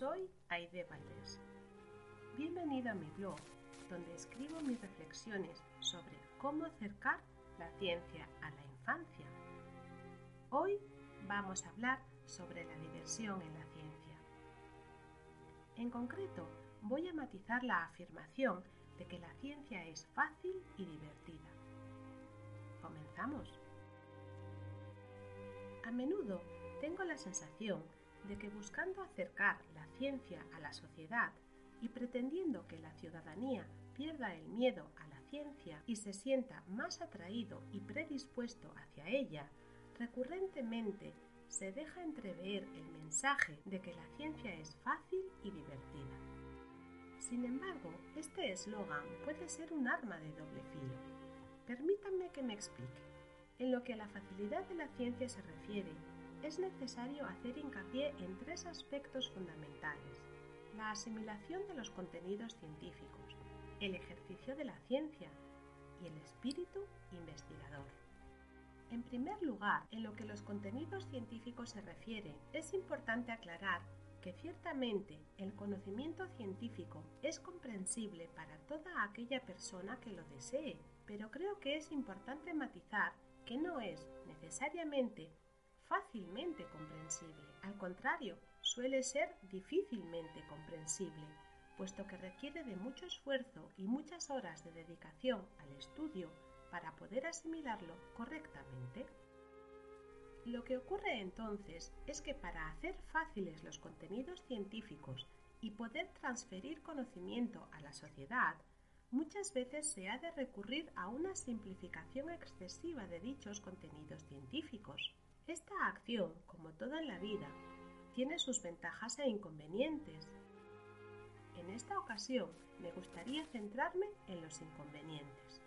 Soy Aide Valdés. Bienvenido a mi blog, donde escribo mis reflexiones sobre cómo acercar la ciencia a la infancia. Hoy vamos a hablar sobre la diversión en la ciencia. En concreto, voy a matizar la afirmación de que la ciencia es fácil y divertida. ¿Comenzamos? A menudo tengo la sensación de que buscando acercar la ciencia a la sociedad y pretendiendo que la ciudadanía pierda el miedo a la ciencia y se sienta más atraído y predispuesto hacia ella, recurrentemente se deja entrever el mensaje de que la ciencia es fácil y divertida. Sin embargo, este eslogan puede ser un arma de doble filo. Permítanme que me explique. En lo que a la facilidad de la ciencia se refiere, es necesario hacer hincapié en tres aspectos fundamentales. La asimilación de los contenidos científicos, el ejercicio de la ciencia y el espíritu investigador. En primer lugar, en lo que los contenidos científicos se refiere, es importante aclarar que ciertamente el conocimiento científico es comprensible para toda aquella persona que lo desee, pero creo que es importante matizar que no es necesariamente fácilmente comprensible. Al contrario, suele ser difícilmente comprensible, puesto que requiere de mucho esfuerzo y muchas horas de dedicación al estudio para poder asimilarlo correctamente. Lo que ocurre entonces es que para hacer fáciles los contenidos científicos y poder transferir conocimiento a la sociedad, muchas veces se ha de recurrir a una simplificación excesiva de dichos contenidos científicos. Esta acción, como toda en la vida, tiene sus ventajas e inconvenientes. En esta ocasión me gustaría centrarme en los inconvenientes.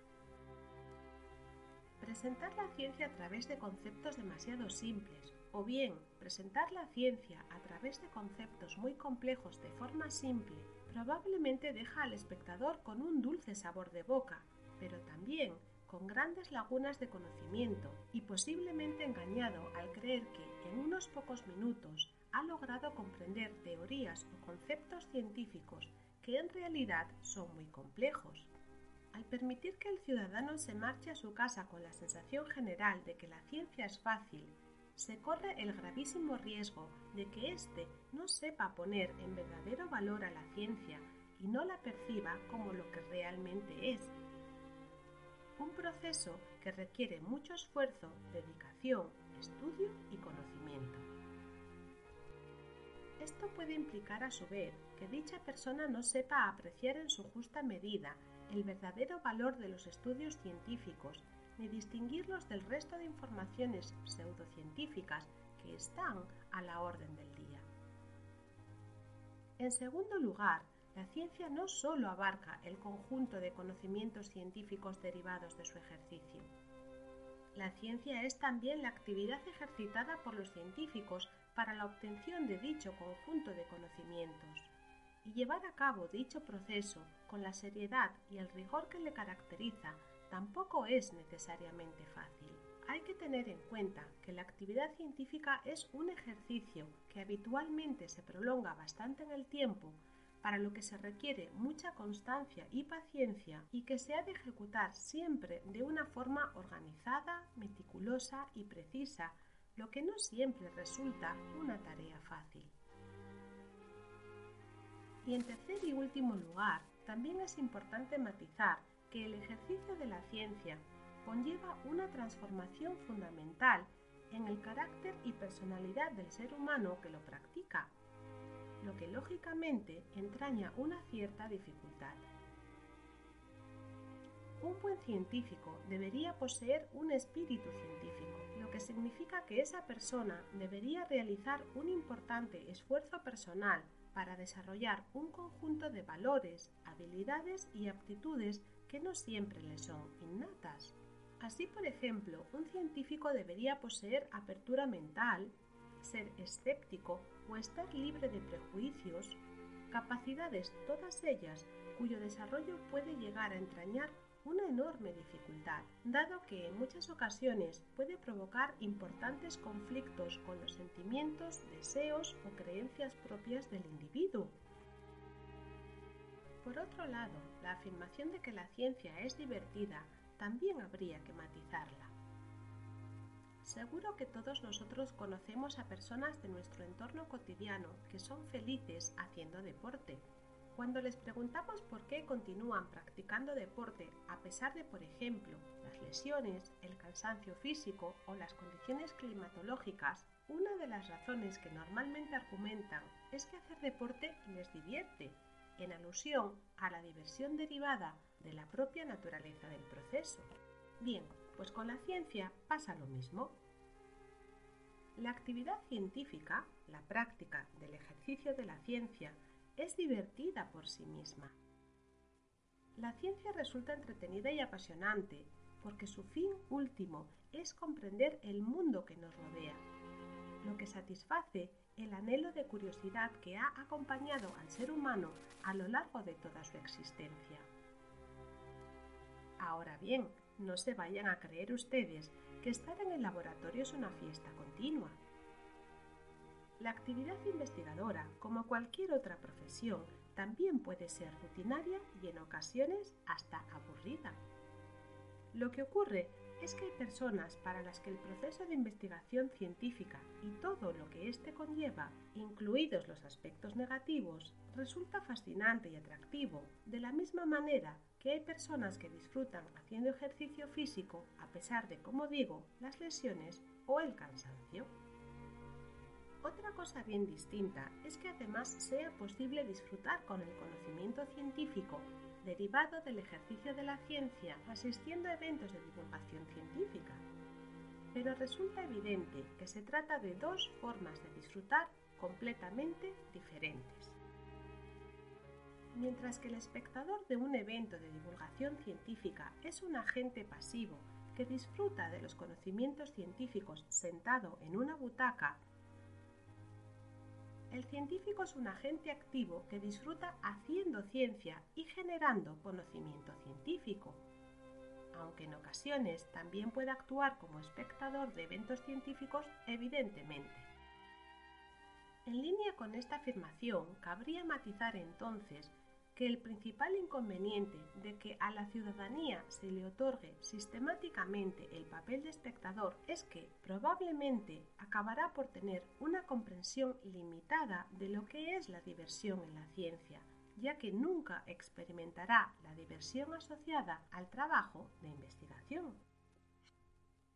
Presentar la ciencia a través de conceptos demasiado simples o bien presentar la ciencia a través de conceptos muy complejos de forma simple probablemente deja al espectador con un dulce sabor de boca, pero también con grandes lagunas de conocimiento y posiblemente engañado al creer que en unos pocos minutos ha logrado comprender teorías o conceptos científicos que en realidad son muy complejos. Al permitir que el ciudadano se marche a su casa con la sensación general de que la ciencia es fácil, se corre el gravísimo riesgo de que éste no sepa poner en verdadero valor a la ciencia y no la perciba como lo que realmente es, un proceso que requiere mucho esfuerzo, dedicación, estudio y conocimiento. Esto puede implicar a su vez que dicha persona no sepa apreciar en su justa medida el verdadero valor de los estudios científicos ni distinguirlos del resto de informaciones pseudocientíficas que están a la orden del día. En segundo lugar, la ciencia no sólo abarca el conjunto de conocimientos científicos derivados de su ejercicio. La ciencia es también la actividad ejercitada por los científicos para la obtención de dicho conjunto de conocimientos. Y llevar a cabo dicho proceso con la seriedad y el rigor que le caracteriza tampoco es necesariamente fácil. Hay que tener en cuenta que la actividad científica es un ejercicio que habitualmente se prolonga bastante en el tiempo para lo que se requiere mucha constancia y paciencia y que se ha de ejecutar siempre de una forma organizada, meticulosa y precisa, lo que no siempre resulta una tarea fácil. Y en tercer y último lugar, también es importante matizar que el ejercicio de la ciencia conlleva una transformación fundamental en el carácter y personalidad del ser humano que lo practica lo que lógicamente entraña una cierta dificultad. Un buen científico debería poseer un espíritu científico, lo que significa que esa persona debería realizar un importante esfuerzo personal para desarrollar un conjunto de valores, habilidades y aptitudes que no siempre le son innatas. Así, por ejemplo, un científico debería poseer apertura mental, ser escéptico o estar libre de prejuicios, capacidades todas ellas cuyo desarrollo puede llegar a entrañar una enorme dificultad, dado que en muchas ocasiones puede provocar importantes conflictos con los sentimientos, deseos o creencias propias del individuo. Por otro lado, la afirmación de que la ciencia es divertida también habría que matizarla. Seguro que todos nosotros conocemos a personas de nuestro entorno cotidiano que son felices haciendo deporte, cuando les preguntamos por qué continúan practicando deporte a pesar de, por ejemplo, las lesiones, el cansancio físico o las condiciones climatológicas, una de las razones que normalmente argumentan es que hacer deporte les divierte, en alusión a la diversión derivada de la propia naturaleza del proceso. Bien, pues con la ciencia pasa lo mismo. La actividad científica, la práctica del ejercicio de la ciencia, es divertida por sí misma. La ciencia resulta entretenida y apasionante porque su fin último es comprender el mundo que nos rodea, lo que satisface el anhelo de curiosidad que ha acompañado al ser humano a lo largo de toda su existencia. Ahora bien, no se vayan a creer ustedes que estar en el laboratorio es una fiesta continua. La actividad investigadora, como cualquier otra profesión, también puede ser rutinaria y en ocasiones hasta aburrida. Lo que ocurre es que hay personas para las que el proceso de investigación científica y todo lo que éste conlleva, incluidos los aspectos negativos, resulta fascinante y atractivo, de la misma manera que hay personas que disfrutan haciendo ejercicio físico a pesar de, como digo, las lesiones o el cansancio. Otra cosa bien distinta es que además sea posible disfrutar con el conocimiento científico derivado del ejercicio de la ciencia asistiendo a eventos de divulgación científica. Pero resulta evidente que se trata de dos formas de disfrutar completamente diferentes. Mientras que el espectador de un evento de divulgación científica es un agente pasivo que disfruta de los conocimientos científicos sentado en una butaca el científico es un agente activo que disfruta haciendo ciencia y generando conocimiento científico, aunque en ocasiones también puede actuar como espectador de eventos científicos, evidentemente. En línea con esta afirmación, cabría matizar entonces que el principal inconveniente de que a la ciudadanía se le otorgue sistemáticamente el papel de espectador es que probablemente acabará por tener una comprensión limitada de lo que es la diversión en la ciencia, ya que nunca experimentará la diversión asociada al trabajo de investigación.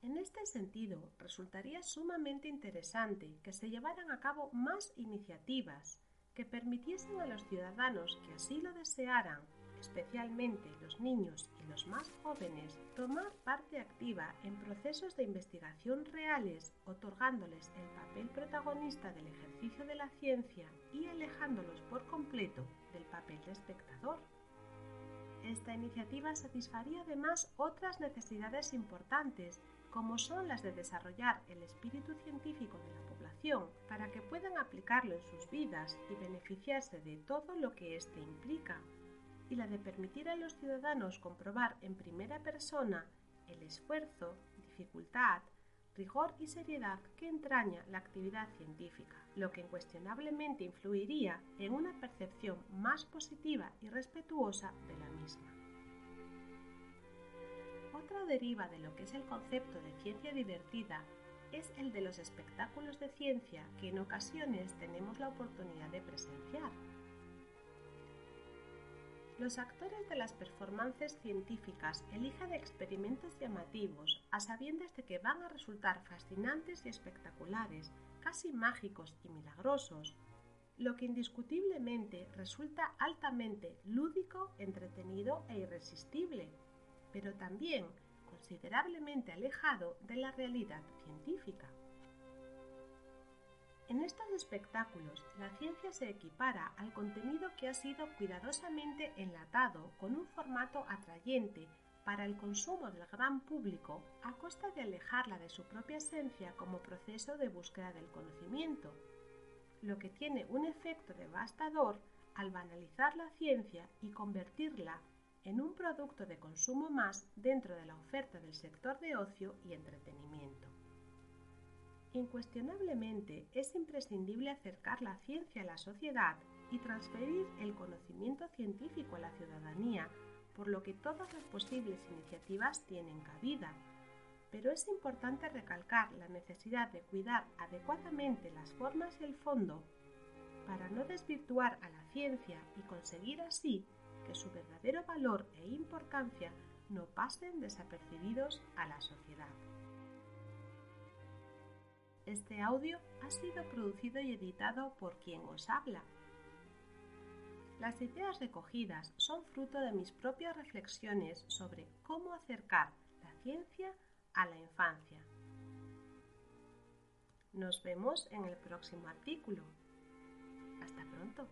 En este sentido, resultaría sumamente interesante que se llevaran a cabo más iniciativas que permitiesen a los ciudadanos que así lo desearan, especialmente los niños y los más jóvenes, tomar parte activa en procesos de investigación reales, otorgándoles el papel protagonista del ejercicio de la ciencia y alejándolos por completo del papel de espectador. Esta iniciativa satisfaría además otras necesidades importantes, como son las de desarrollar el espíritu científico de la para que puedan aplicarlo en sus vidas y beneficiarse de todo lo que éste implica, y la de permitir a los ciudadanos comprobar en primera persona el esfuerzo, dificultad, rigor y seriedad que entraña la actividad científica, lo que incuestionablemente influiría en una percepción más positiva y respetuosa de la misma. Otra deriva de lo que es el concepto de ciencia divertida es el de los espectáculos de ciencia que en ocasiones tenemos la oportunidad de presenciar. Los actores de las performances científicas eligen experimentos llamativos a sabiendas de que van a resultar fascinantes y espectaculares, casi mágicos y milagrosos, lo que indiscutiblemente resulta altamente lúdico, entretenido e irresistible, pero también considerablemente alejado de la realidad científica. En estos espectáculos, la ciencia se equipara al contenido que ha sido cuidadosamente enlatado con un formato atrayente para el consumo del gran público a costa de alejarla de su propia esencia como proceso de búsqueda del conocimiento, lo que tiene un efecto devastador al banalizar la ciencia y convertirla en un producto de consumo más dentro de la oferta del sector de ocio y entretenimiento. Incuestionablemente es imprescindible acercar la ciencia a la sociedad y transferir el conocimiento científico a la ciudadanía, por lo que todas las posibles iniciativas tienen cabida. Pero es importante recalcar la necesidad de cuidar adecuadamente las formas y el fondo para no desvirtuar a la ciencia y conseguir así que su verdadero valor e importancia no pasen desapercibidos a la sociedad. Este audio ha sido producido y editado por quien os habla. Las ideas recogidas son fruto de mis propias reflexiones sobre cómo acercar la ciencia a la infancia. Nos vemos en el próximo artículo. Hasta pronto.